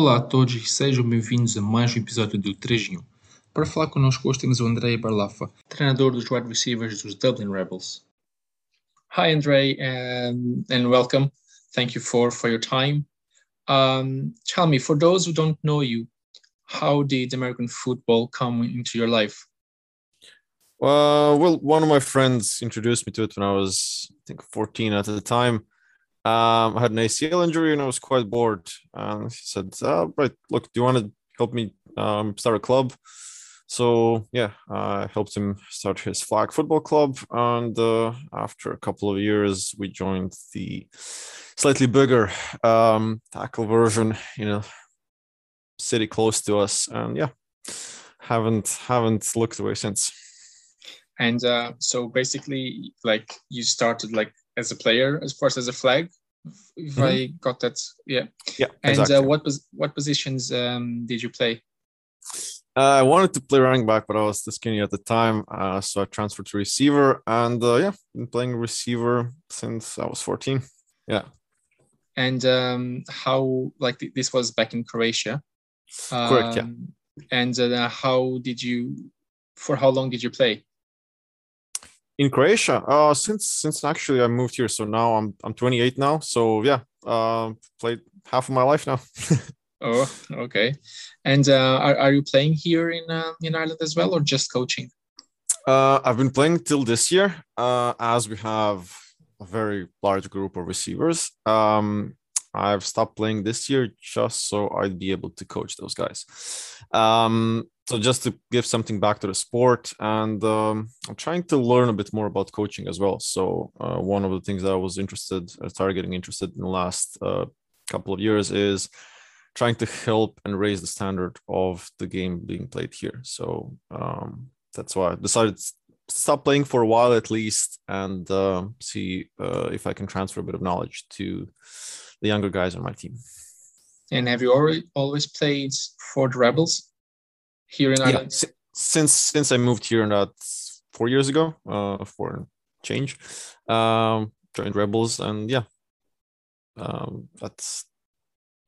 Olá a todos e sejam bem-vindos a mais um episódio do 3 em 1. Para falar connosco hoje temos o Andrej Barlafa, treinador dos wide receivers dos Dublin Rebels. Hi Andrej um, and welcome. Thank you for, for your time. Um, tell me, for those who don't know you, how did American football come into your life? Uh, well, one of my friends introduced me to it when I was, I think, 14 at the time. Um, I had an ACL injury and I was quite bored. And he said, oh, "Right, look, do you want to help me um, start a club?" So yeah, I helped him start his flag football club, and uh, after a couple of years, we joined the slightly bigger um, tackle version in a city close to us, and yeah, haven't haven't looked away since. And uh, so basically, like you started like as a player, as far as a flag, if Mhm. I got that, yeah. Yeah, And exactly. uh, what was what positions um, did you play? Uh, I wanted to play running back, but I was too skinny at the time, uh, so I transferred to receiver, and uh, yeah, been playing receiver since I was 14. Yeah. And um, how like th- this was back in Croatia? Correct, yeah. Um, And uh, how did you? For how long did you play? In Croatia. Uh, since since actually I moved here, so now I'm I'm 28 now. So yeah, uh, played half of my life now. Oh, okay. And uh, are, are you playing here in uh, in Ireland as well, or just coaching? uh, I've been playing till this year, uh, as we have a very large group of receivers. Um, I've stopped playing this year just so I'd be able to coach those guys. Um, so just to give something back to the sport, and um, I'm trying to learn a bit more about coaching as well. So uh, one of the things that I was interested, I started getting interested in the last uh, couple of years is trying to help and raise the standard of the game being played here. So um, that's why I decided to stop playing for a while at least and uh, see uh, if I can transfer a bit of knowledge to the younger guys on my team. And have you already always played for the Rebels here in Yeah, Ireland? si- since since I moved here, that's four years ago, uh, for change, um, joined Rebels, and yeah, um, that's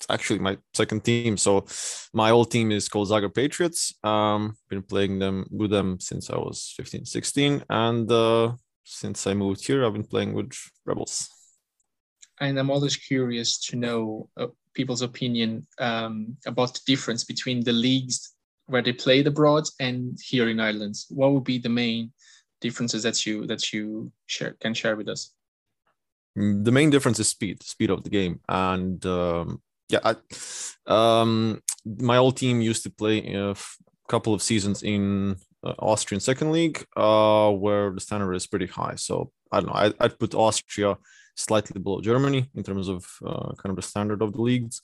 actually my second team. So my old team is called Zagreb Patriots. Um, been playing them with them since I was 15, 16, and uh, since I moved here, I've been playing with Rebels. And I'm always curious to know uh, people's opinion um, about the difference between the leagues where they played abroad and here in Ireland. What would be the main differences that you that you share can share with us? Mm, the main difference is speed speed of the game and um, yeah I, um, my old team used to play a couple of seasons in uh, austrian second league uh, where the standard is pretty high so i don't know I, i'd put austria slightly below germany in terms of uh, kind of the standard of the leagues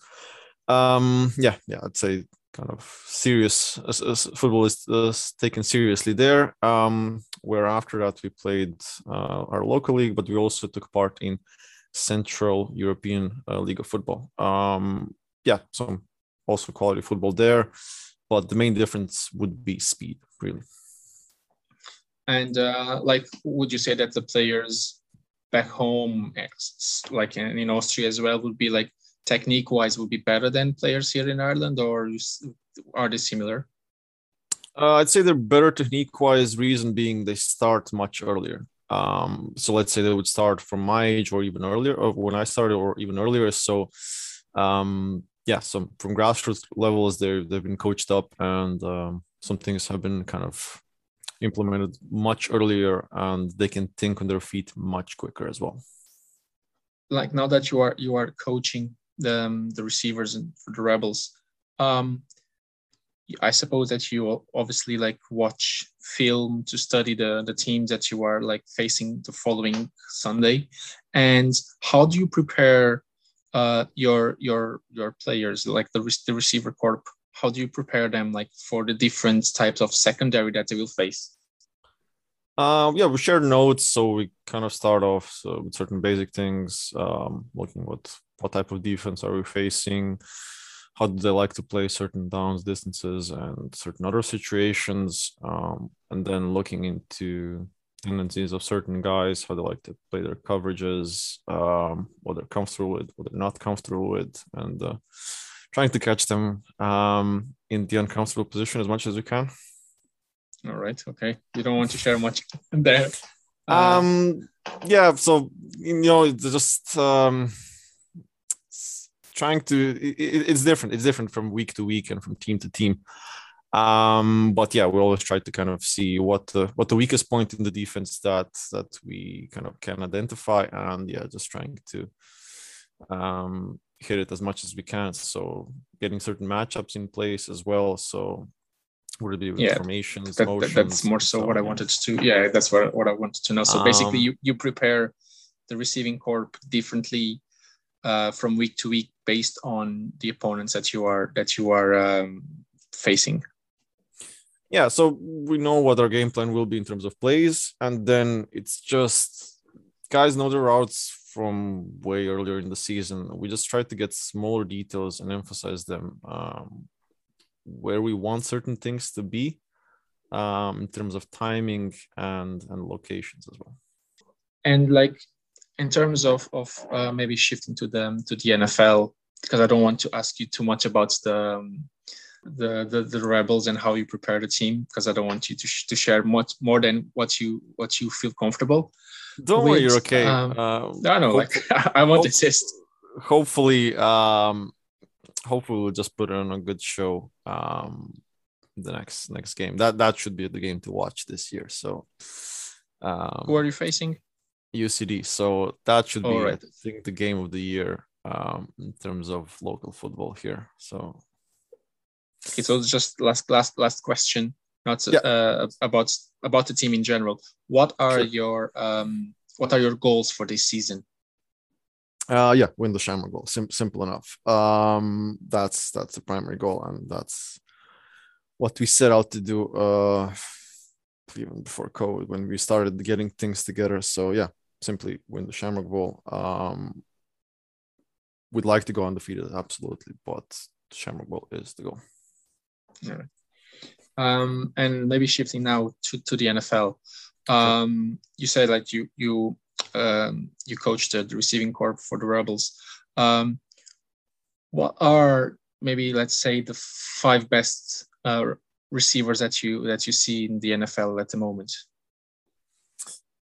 um, yeah yeah i'd say kind of serious as, as football is uh, taken seriously there. Um, where after that we played uh, our local league but we also took part in central european uh, league of football. Um, yeah some also quality football there but the main difference would be speed really. And uh, like, would you say that the players back home, like in, in Austria as well, would be like technique wise would be better than players here in Ireland, or are they similar? Uh, I'd say they're better technique wise, reason being they start much earlier. Um, so let's say they would start from my age or even earlier, or when I started, or even earlier. So, um, yeah, so from grassroots levels, they're, they've been coached up and um, some things have been kind of implemented much earlier and they can think on their feet much quicker as well. Like now that you are you are coaching the um, the receivers and for the Rebels, um, I suppose that you obviously like watch film to study the the teams that you are like facing the following Sunday, and how do you prepare uh, your your your players like the the receiver corps? How do you prepare them like for the different types of secondary that they will face? Um, yeah, we share notes, so we kind of start off so with certain basic things, um, looking what what type of defense are we facing, how do they like to play certain downs, distances, and certain other situations, um, and then looking into tendencies of certain guys, how they like to play their coverages, um, what they're comfortable with, what they're not comfortable with, and uh, trying to catch them um, in the uncomfortable position as much as we can. All right. Okay. You don't want to share much there. Uh, um. Yeah. So you know, it's just um, trying to. It, it's different. It's different from week to week and from team to team. Um. But yeah, we always try to kind of see what the what the weakest point in the defense that that we kind of can identify, and yeah, just trying to um hit it as much as we can. So getting certain matchups in place as well. So would it be Yeah, formations, that, that- that's more so what I wanted to. Yeah, that's what what I wanted to know. So basically, Um, you you prepare the receiving corps differently uh, from week to week based on the opponents that you are that you are um, facing. yeah so we know what our game plan will be in terms of plays and then it's just guys know the routes from way earlier in the season we just try to get smaller details and emphasize them um, where we want certain things to be um, in terms of timing and and locations as well And like in terms of of uh, maybe shifting to the to the NFL, because I don't want to ask you too much about the um, the, the the rebels and how you prepare the team, because I don't want you to sh- to share much more than what you what you feel comfortable. don't worry you're okay um, uh, I know, like I won't hope- insist. hopefully um hopefully we'll just put it on a good show um the next next game that that should be the game to watch this year so um Who are you facing? Ucd so that should be right. i think the game of the year um in terms of local football here so Okay, so just last last last question, not Yeah. uh, about about the team in general. What are Sure. your um what are your goals for this season? uh yeah win the shamrock goal Sim- simple enough um that's that's the primary goal and that's what we set out to do uh even before covid when we started getting things together so yeah simply win the shamrock bowl um we'd like to go undefeated absolutely but the shamrock bowl is the goal Um, and maybe shifting now to, to the NFL. Um, you said like you you um, you coached the, the receiving corps for the Rebels. Um, what are maybe let's say the five best uh, receivers that you that you see in the NFL at the moment?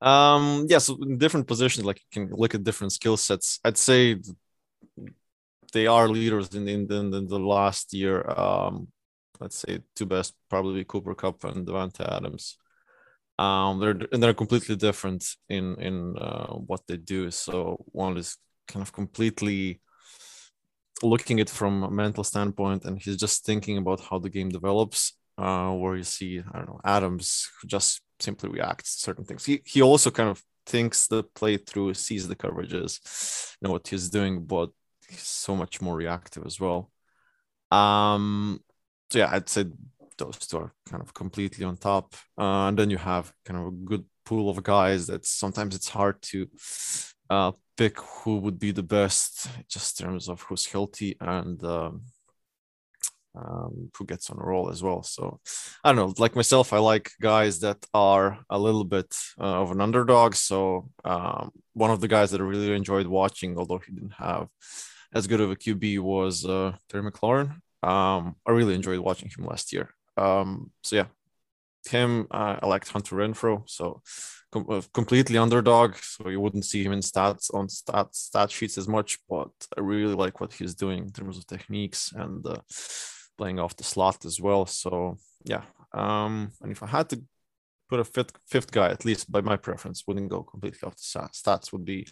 Um, yeah, so in different positions, like you can look at different skill sets. I'd say they are leaders in in, in, the last year. Um, let's say two best probably Cooper Kupp and Davante Adams. Um, they're and they're completely different in in uh, what they do. So one is kind of completely looking at from a mental standpoint, and he's just thinking about how the game develops. Uh, where you see, I don't know, Adams just simply reacts to certain things. He he also kind of thinks the play through, sees the coverages, know what he's doing, but he's so much more reactive as well. Um, so yeah, I'd say those two are kind of completely on top. Uh, and then you have kind of a good pool of guys that sometimes it's hard to uh, pick who would be the best, just in terms of who's healthy and um, um, who gets on a roll as well. So I don't know, like myself, I like guys that are a little bit uh, of an underdog. So um, one of the guys that I really enjoyed watching, although he didn't have as good of a QB, was uh, Terry McLaurin. Um, I really enjoyed watching him last year. Um, so yeah, him. Uh, I liked Hunter Renfrow. So com- uh, completely underdog. So you wouldn't see him in stats on stat stat sheets as much, but I really like what he's doing in terms of techniques and uh, playing off the slot as well. So yeah. Um, and if I had to put a fifth fifth guy, at least by my preference, wouldn't go completely off the sta- stats, would be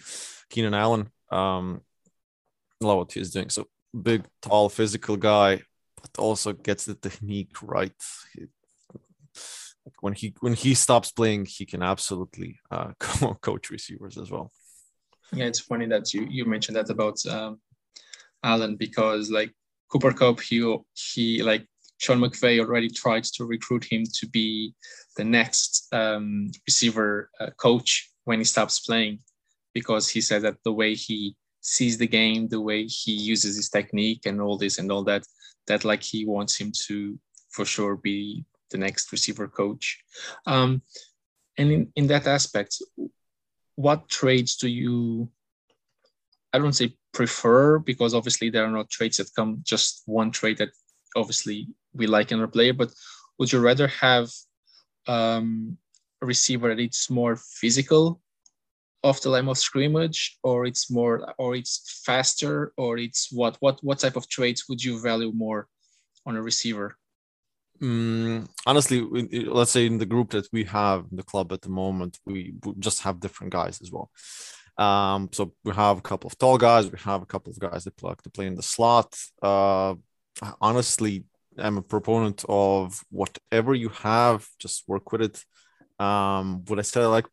Keenan Allen. Um, love what he's doing. So big, tall, physical guy, but also gets the technique right. He, when he when he stops playing, he can absolutely uh, coach receivers as well. Yeah, it's funny that you you mentioned that about um, Allen because like Cooper Kupp, he he like Sean McVay already tried to recruit him to be the next um, receiver uh, coach when he stops playing because he said that the way he sees the game, the way he uses his technique and all this and all that, that like he wants him to for sure be the next receiver coach. Um, and in, in that aspect, what traits do you I don't say prefer because obviously there are not traits that come just one trait that obviously we like in our player, but would you rather have um, a receiver that it's more physical off the line of scrimmage or it's more or it's faster or it's what what what type of traits would you value more on a receiver Mm, honestly, let's say in the group that we have the club at the moment, we just have different guys as well. Um, so we have a couple of tall guys, we have a couple of guys that play to play in the slot. Uh, honestly, I'm a proponent of whatever you have, just work with it. Um, would I say I like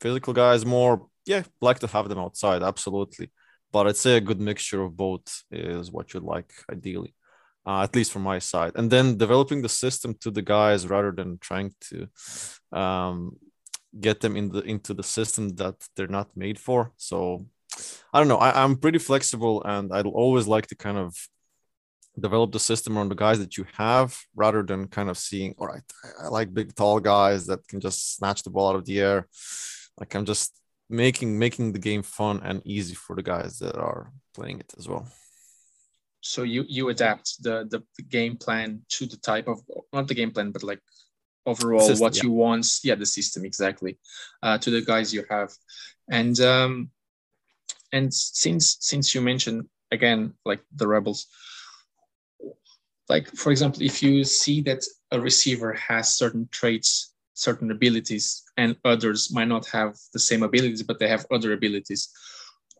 physical guys more? Yeah, like to have them outside, absolutely. But I'd say a good mixture of both is what you'd like ideally uh, at least from my side. And then developing the system to the guys rather than trying to um, get them in the into the system that they're not made for. So I don't know. I, I'm pretty flexible, and I'd always like to kind of develop the system on the guys that you have rather than kind of seeing all right i like big tall guys that can just snatch the ball out of the air like i'm just making making the game fun and easy for the guys that are playing it as well so you you adapt the, the, the game plan to the type of not the game plan but like overall system, what yeah. you want. Yeah the system exactly. Uh, to the guys you have. And um and since since you mentioned again like the rebels like for example if you see that a receiver has certain traits certain abilities and others might not have the same abilities but they have other abilities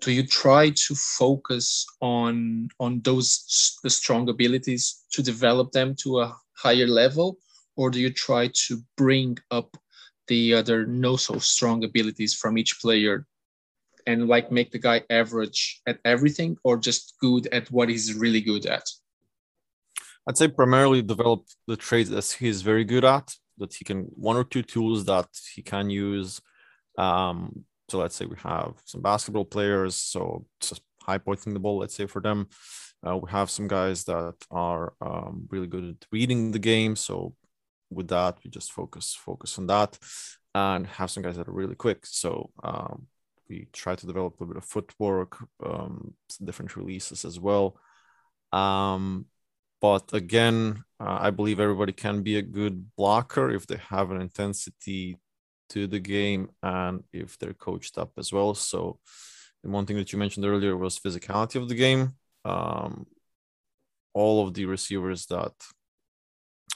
do you try to focus on on those the strong abilities to develop them to a higher level or do you try to bring up the other no so strong abilities from each player and like make the guy average at everything or just good at what he's really good at i'd say primarily develop the traits that he's very good at that he can one or two tools that he can use um, so let's say we have some basketball players, so just high pointing the ball, let's say for them. Uh, we have some guys that are um, really good at reading the game. So with that, we just focus focus on that, and have some guys that are really quick. So um, we try to develop a bit of footwork, um, different releases as well. Um, but again, uh, I believe everybody can be a good blocker if they have an intensity to the game and if they're coached up as well. So, the one thing that you mentioned earlier was physicality of the game. Um, all of the receivers that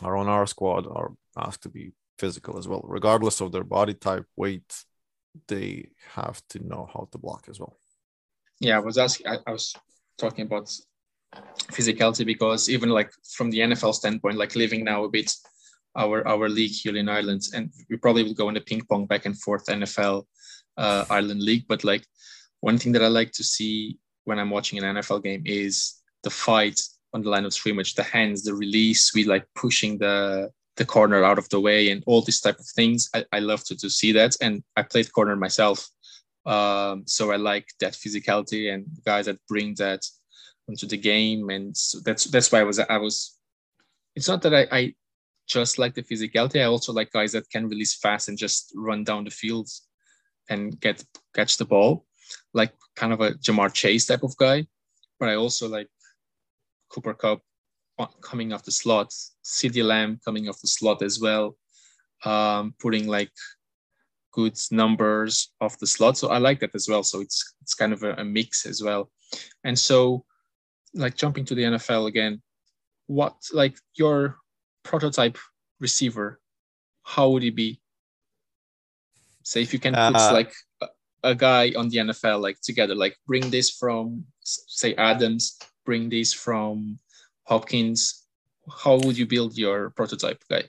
are on our squad are asked to be physical as well, regardless of their body type, weight. They have to know how to block as well. Yeah, I was asking. I, I was talking about physicality because even like from the NFL standpoint, like living now a bit our our league here in Ireland, and we probably will go in the ping pong back and forth NFL uh, Ireland league. But like one thing that I like to see when I'm watching an NFL game is the fight on the line of scrimmage, the hands, the release, we like pushing the the corner out of the way and all these type of things. I, I love to, to see that. And I played corner myself. Um, so I like that physicality and guys that bring that into the game. And so that's that's why I was I was it's not that I, I just like the physicality, I also like guys that can release fast and just run down the field and get catch the ball, like kind of a Ja'Marr Chase type of guy. But I also like Cooper Kupp coming off the slot, CeeDee Lamb coming off the slot as well, um, putting like good numbers off the slot. So I like that as well. So it's it's kind of a, a mix as well. And so, like jumping to the NFL again, what like your prototype receiver, how would he be? Say if you can put uh, like a, a, guy on the NFL like together, like bring this from say Adams, bring this from Hopkins. How would you build your prototype guy?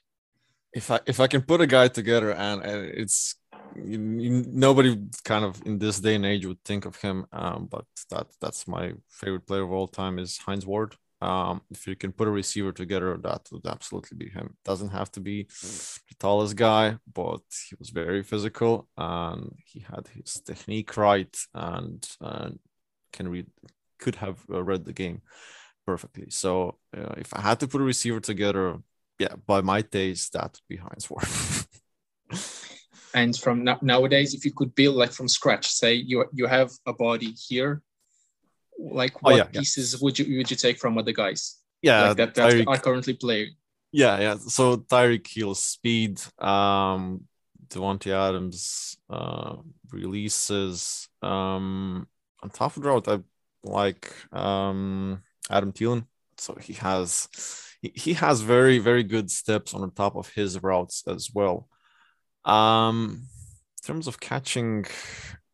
If I if I can put a guy together and, and it's you, you, nobody kind of in this day and age would think of him, um, but that that's my favorite player of all time is Hines Ward. Um, if you can put a receiver together, that would absolutely be him. Doesn't have to be the tallest guy, but he was very physical and he had his technique right and, and can read, could have uh, read the game perfectly. So uh, if I had to put a receiver together, yeah, by my taste, that would be Hines Ward. and from nowadays, if you could build like from scratch, say you you have a body here like what oh, yeah, pieces yeah. would you would you take from other guys? Yeah, like that, that Tyreek, are currently playing. Yeah, yeah. So Tyreek Hill's speed, um, Davante Adams uh, releases. Um, on top of the route, I like um, Adam Thielen. So he has he, has very very good steps on the top of his routes as well. Um, in terms of catching,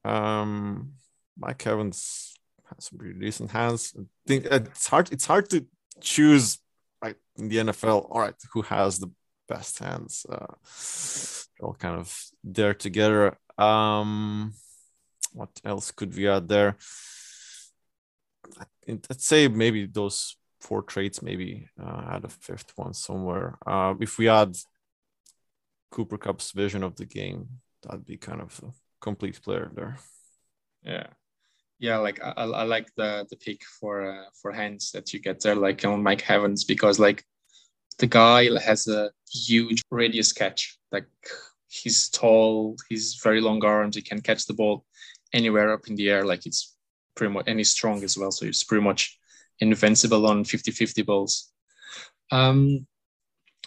um, Mike Evans has some pretty decent hands. I think it's hard. It's hard to choose like in the NFL. All right, who has the best hands? Uh, all kind of there together. Um, what else could we add there? Let's say maybe those four traits, maybe uh, add a fifth one somewhere. Uh, if we add Cooper Kupp's vision of the game, that'd be kind of a complete player there. Yeah, yeah. Like I, I like the the pick for uh, for hands that you get there, like on Mike Evans, because like the guy has a huge radius catch. Like he's tall, he's very long arms, he can catch the ball anywhere up in the air. Like it's pretty much, and he's strong as well. So he's pretty much invincible on 50 50 balls. Um,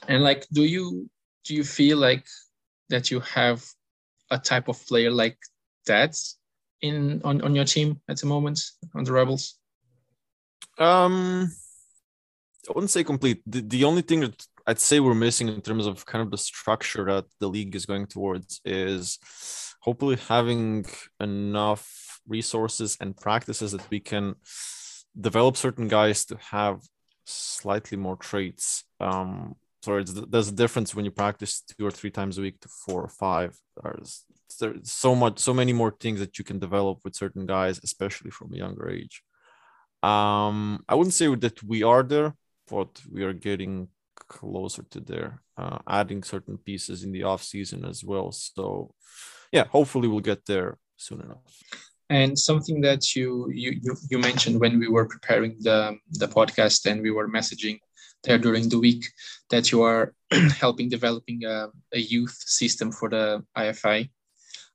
and like, do you do you feel like that you have a type of player like that in on, on your team at the moment on the Rebels? Um, I wouldn't say complete. The, the only thing that I'd say we're missing in terms of kind of the structure that the league is going towards is hopefully having enough resources and practices that we can develop certain guys to have slightly more traits. Um, so there's a difference when you practice two or three times a week to four or five. There's, there's so much, so many more things that you can develop with certain guys, especially from a younger age. Um, I wouldn't say that we are there, but we are getting closer to there, uh, adding certain pieces in the off season as well. So, yeah, hopefully we'll get there soon enough. And something that you you you mentioned when we were preparing the the podcast and we were messaging there during the week that you are helping developing a, a, youth system for the AFI.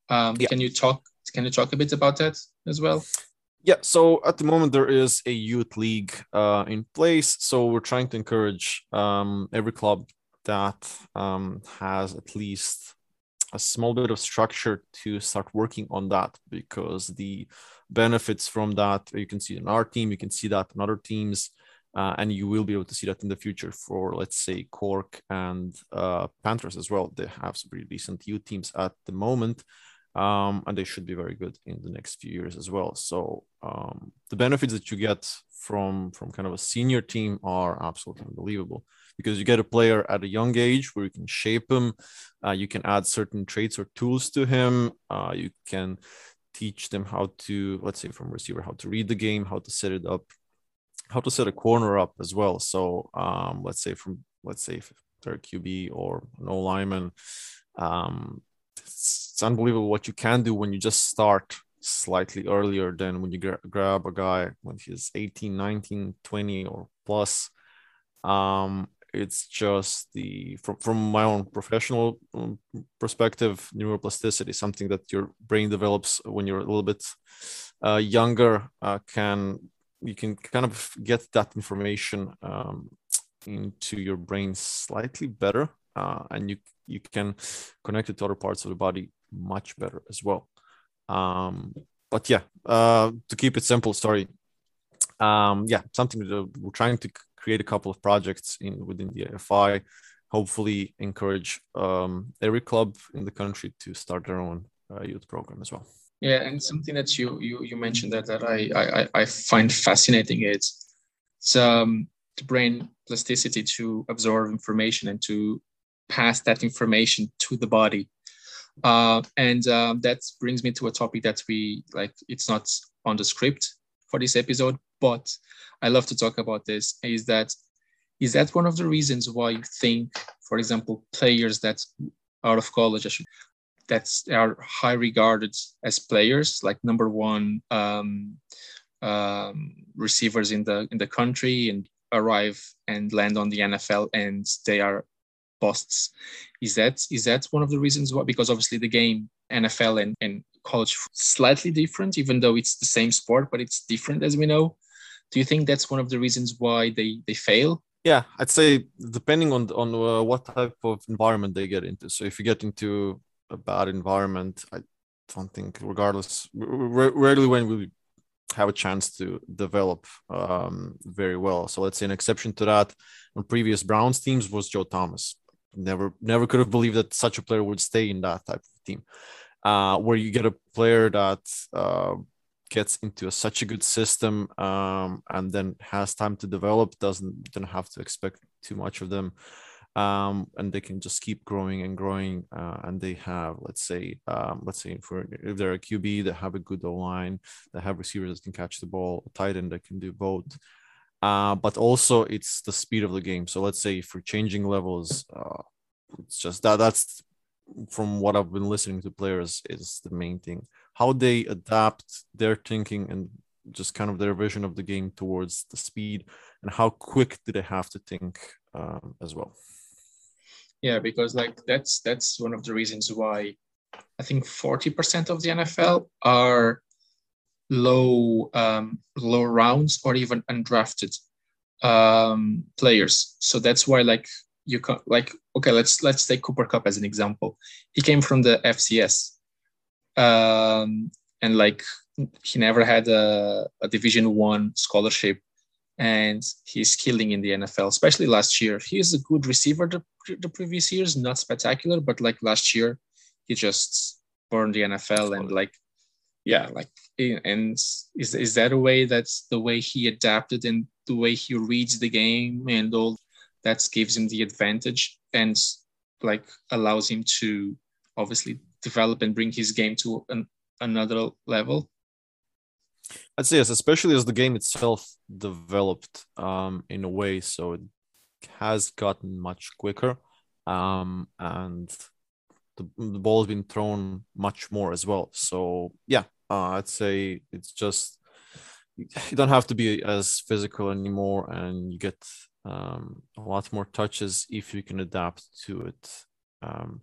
Um, yeah. Can you talk? Can you talk a bit about that as well? Yeah, so at the moment there is a youth league uh, in place. So we're trying to encourage um, every club that um, has at least a small bit of structure to start working on that because the benefits from that you can see in our team, you can see that in other teams, uh, and you will be able to see that in the future for let's say Cork and uh, Panthers as well. They have some pretty decent youth teams at the moment um, and they should be very good in the next few years as well. So um, the benefits that you get from from kind of a senior team are absolutely unbelievable because you get a player at a young age where you can shape him, uh, you can add certain traits or tools to him, uh, you can teach them how to let's say from receiver how to read the game, how to set it up, how to set a corner up as well. So um, let's say from let's say if they're QB or no lineman. Um, it's, it's unbelievable what you can do when you just start slightly earlier than when you gra- grab a guy when he's 18 19 20 or plus um it's just the from, from my own professional um, perspective neuroplasticity something that your brain develops when you're a little bit uh, younger uh, can you can kind of get that information um, into your brain slightly better uh, and you you can connect it to other parts of the body much better as well. Um, but yeah, uh, to keep it simple, sorry. Um, yeah, something that we're trying to create a couple of projects in within the AFI. Hopefully, encourage um, every club in the country to start their own uh, youth program as well. Yeah, and something that you you, you mentioned that that I, I I find fascinating is it's um, the brain plasticity to absorb information and to pass that information to the body. Uh, and um, that brings me to a topic that we like, it's not on the script for this episode, but I love to talk about this. Is that is that one of the reasons why you think, for example, players that out of college that are high regarded as players, like number one um, um, receivers in the in the country, and arrive and land on the NFL, and they are busts. Is that is that one of the reasons why? Because obviously the game NFL and, and college slightly different, even though it's the same sport, but it's different as we know. Do you think that's one of the reasons why they they fail? Yeah, I'd say depending on on uh, what type of environment they get into. So if you get into a bad environment, I don't think, regardless, rarely when we have a chance to develop um, very well. So let's say an exception to that on previous Browns teams was Joe Thomas. Never, never could have believed that such a player would stay in that type of team, uh, where you get a player that uh, gets into a, such a good system um, and then has time to develop. Doesn't don't have to expect too much of them um, and they can just keep growing and growing. Uh, and they have, let's say, um, let's say for if they're a QB, they have a good line, they have receivers that can catch the ball, a tight end that can do both. Uh, but also it's the speed of the game. So let's say for changing levels, uh, it's just that that's from what I've been listening to players is the main thing. How they adapt their thinking and just kind of their vision of the game towards the speed and how quick do they have to think um, as well. Yeah because like that's that's one of the reasons why i think 40% of the nfl are low um, low rounds or even undrafted um, players. So that's why like you can like okay let's let's take cooper kupp as an example. He came from the fcs um, and like he never had a, a division one scholarship and he's killing in the NFL, especially last year. He is a good receiver the, the previous years, not spectacular, but like last year, he just burned the NFL and like, yeah, like, and is is that a way that's the way he adapted and the way he reads the game and all that gives him the advantage and like allows him to obviously develop and bring his game to an, another level I'd say yes, especially as the game itself developed um, in a way, so it has gotten much quicker, um, and the, the ball has been thrown much more as well. So yeah, uh, I'd say it's just you don't have to be as physical anymore, and you get um, a lot more touches if you can adapt to it. Um,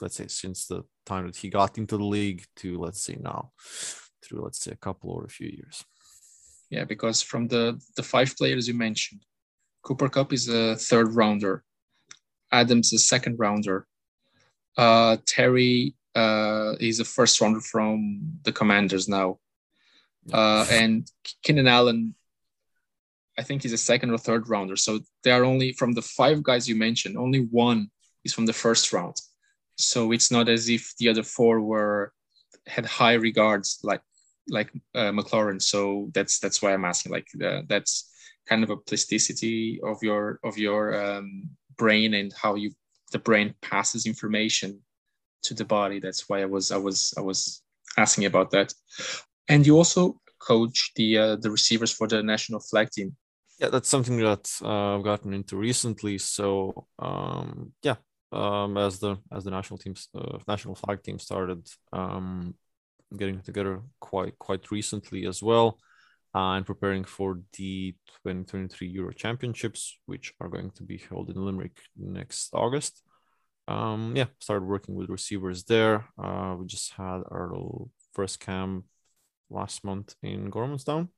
let's say since the time that he got into the league to let's say now through let's say a couple or a few years. Yeah because from the the five players you mentioned cooper kupp is a third rounder. Adams is a second rounder. Uh, terry uh, is a first rounder from the commanders now. Uh, and keenan allen i think he's a second or third rounder. So they are only from the five guys you mentioned only one is from the first round so it's not as if the other four were had high regards like like uh, McLaurin. So that's that's why I'm asking. Like uh, that's kind of a plasticity of your of your um, brain and how you the brain passes information to the body. That's why I was I was I was asking about that. And you also coach the uh, the receivers for the national flag team. Yeah, that's something that uh, I've gotten into recently. So um, yeah, um, as the as the national teams uh, national flag team started, um, getting together quite quite recently as well uh, and preparing for the 2023 Euro Championships, which are going to be held in Limerick next August. Um, yeah, started working with receivers there. Uh, we just had our first camp last month in Gormanston.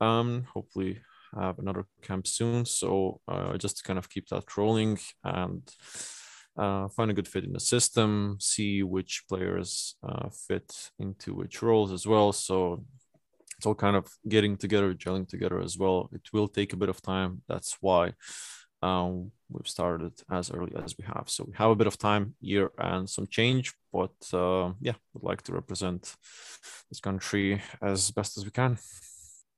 Um, hopefully have another camp soon. So uh, just to kind of keep that rolling and uh, find a good fit in the system, see which players uh, fit into which roles as well. So it's all kind of getting together, gelling together as well. It will take a bit of time. That's why um, we've started as early as we have. So we have a bit of time here and some change, but uh, yeah, would like to represent this country as best as we can.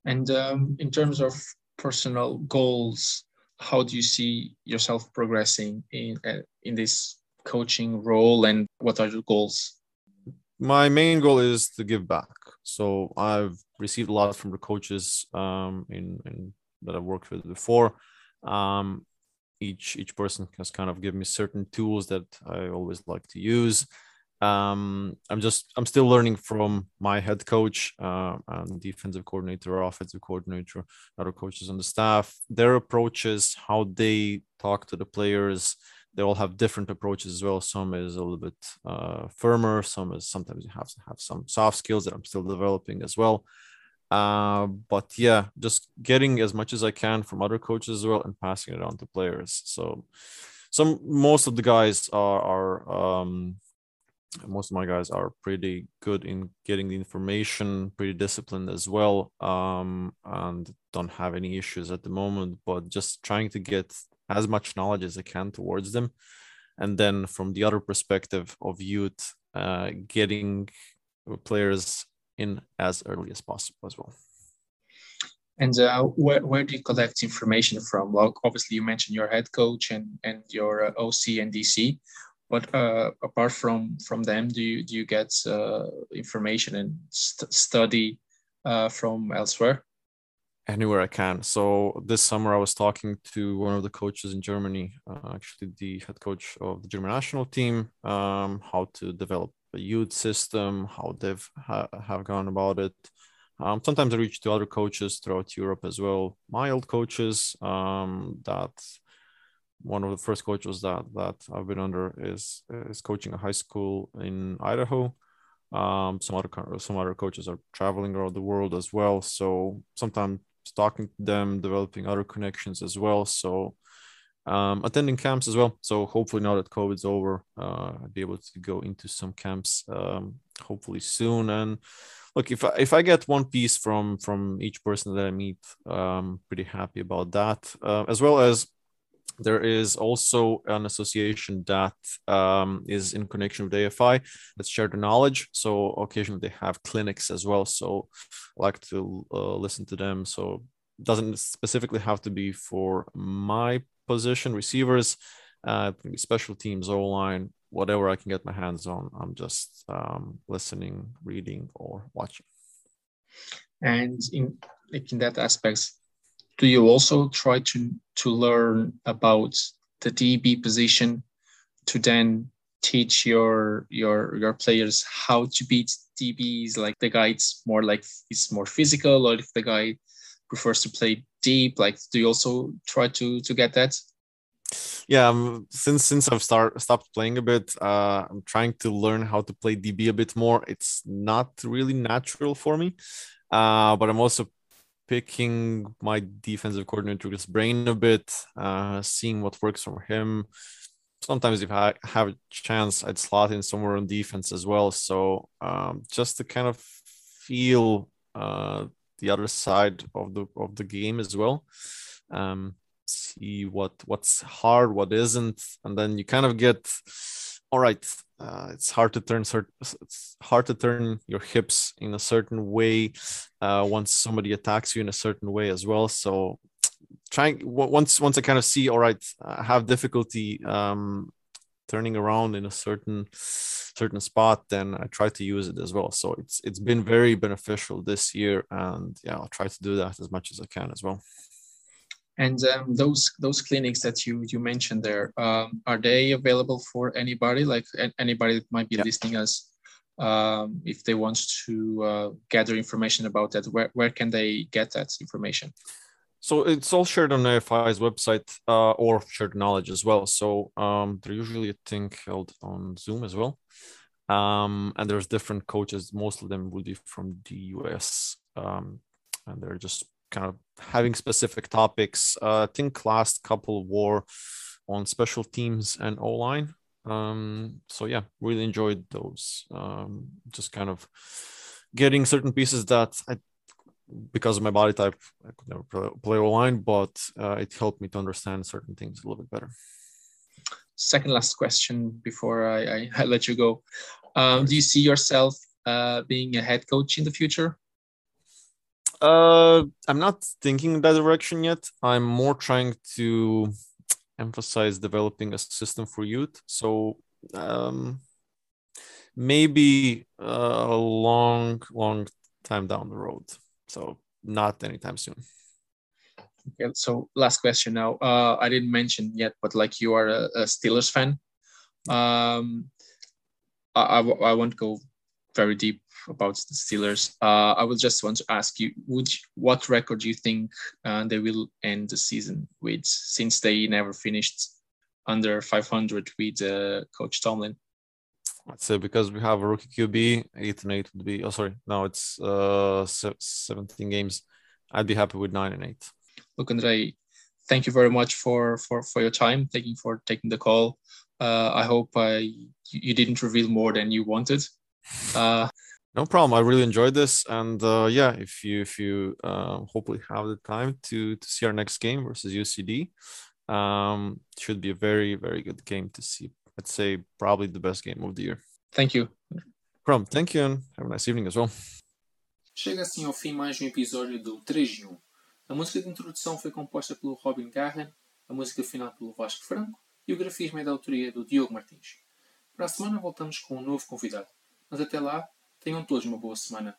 And um, in terms of personal goals, how do you see yourself progressing in uh, in this coaching role and what are your goals? My main goal is to give back. So i've received a lot from the coaches um, in, in that i've worked with before. Um, each each person has kind of given me certain tools that i always like to use um, I'm just I'm still learning from my head coach uh, and defensive coordinator, offensive coordinator, other coaches on the staff, their approaches, how they talk to the players, they all have different approaches as well. Some is a little bit uh, firmer. Some is sometimes you have to have some soft skills that I'm still developing as well. Uh, but yeah, just getting as much as I can from other coaches as well and passing it on to players. So some most of the guys are are um, most of my guys are pretty good in getting the information, pretty disciplined as well, um, and don't have any issues at the moment. But just trying to get as much knowledge as I can towards them, and then from the other perspective of youth, uh, getting players in as early as possible as well. And uh, where, where do you collect information from? Well, obviously you mentioned your head coach and, and your uh, OC and DC, but uh, apart from from them, do you do you get uh, information and st- study uh, from elsewhere? Anywhere I can. So this summer I was talking to one of the coaches in Germany, uh, actually the head coach of the German national team, um, how to develop a youth system, how they've ha- have gone about it. Um, sometimes I reach to other coaches throughout Europe as well. My old coaches, um, that one of the first coaches that that I've been under is is coaching a high school in Idaho. Um, some other some other coaches are traveling around the world as well. So sometimes talking to them, developing other connections as well. So um, attending camps as well. So hopefully now that COVID's over, uh, I'll be able to go into some camps um, hopefully soon. And look, if I, if I get one piece from from each person that I meet, um, pretty happy about that. Uh, as well as there is also an association that um, is in connection with AFI that share the knowledge. So occasionally they have clinics as well. So I like to uh, listen to them. So doesn't specifically have to be for my position, receivers, uh, special teams, O line, whatever I can get my hands on. I'm just um, listening, reading, or watching. And in like in that aspect, do you also try to to learn about the DB position to then teach your your your players how to beat DBs? Like the guy it's more like it's more physical, or if the guy prefers to play deep, like do you also try to to get that? yeah um, since since i've start stopped playing a bit uh, i'm trying to learn how to play db a bit more it's not really natural for me uh, but i'm also picking my defensive coordinator's brain a bit uh, seeing what works for him. Sometimes if i have a chance i'd slot in somewhere on defense as well. So um, just to kind of feel uh, the other side of the of the game as well. Um, see what what's hard, what isn't, and then you kind of get, all right, uh, it's hard to turn it's hard to turn your hips in a certain way uh, once somebody attacks you in a certain way as well. So trying once once I kind of see, all right, I have difficulty um, turning around in a certain certain spot, then I try to use it as well. So it's it's been very beneficial this year, and yeah, I'll try to do that as much as I can as well. And um, those those clinics that you you mentioned there, um, are they available for anybody? Like anybody that might be yeah. listening us, um, if they want to uh, gather information about that, where where can they get that information? So it's all shared on AFI's website uh, or shared knowledge as well. So um, they're usually a thing held on Zoom as well. Um, and there's different coaches. Most of them will be from the US, um, and they're just kind of having specific topics. Uh, I think last couple were on special teams and O line. Um, so yeah, really enjoyed those. Um, just kind of getting certain pieces that I, because of my body type, I could never play, O line, but uh, it helped me to understand certain things a little bit better. Second last question before I, I, I let you go. Um, do you see yourself uh, being a head coach in the future? Uh, I'm not thinking that direction yet. I'm more trying to emphasize developing a system for youth. So um, maybe a long, long time down the road. So not anytime soon. Okay, so last question now. Uh, I didn't mention yet, but like you are a, a Steelers fan. Um, I, I, I won't go very deep about the Steelers. Uh, I would just want to ask you, would you, what record do you think uh, they will end the season with, since they never finished under 500 with uh, Coach Tomlin? I'd say because we have a rookie QB, eight and eight would be. Oh, sorry, no, it's uh 17 games. I'd be happy with nine and eight. Look, Andre, thank you very much for for for your time. Thank you for taking the call. Uh, I hope uh, you didn't reveal more than you wanted. Uh, no problem. I really enjoyed this, and uh, yeah, if you if you uh, hopefully have the time to to see our next game versus UCD, um, should be a very very good game to see. I'd say probably the best game of the year. Thank you. Prom, thank you, and have a nice evening as well. Chega assim ao fim mais um episódio do 3 de 1. A música de introdução foi composta pelo Robin Garren, a música final pelo Vasco Franco e o grafismo é da autoria do Diogo Martins. Para a semana voltamos com um novo convidado, mas até lá, tenham todos uma boa semana.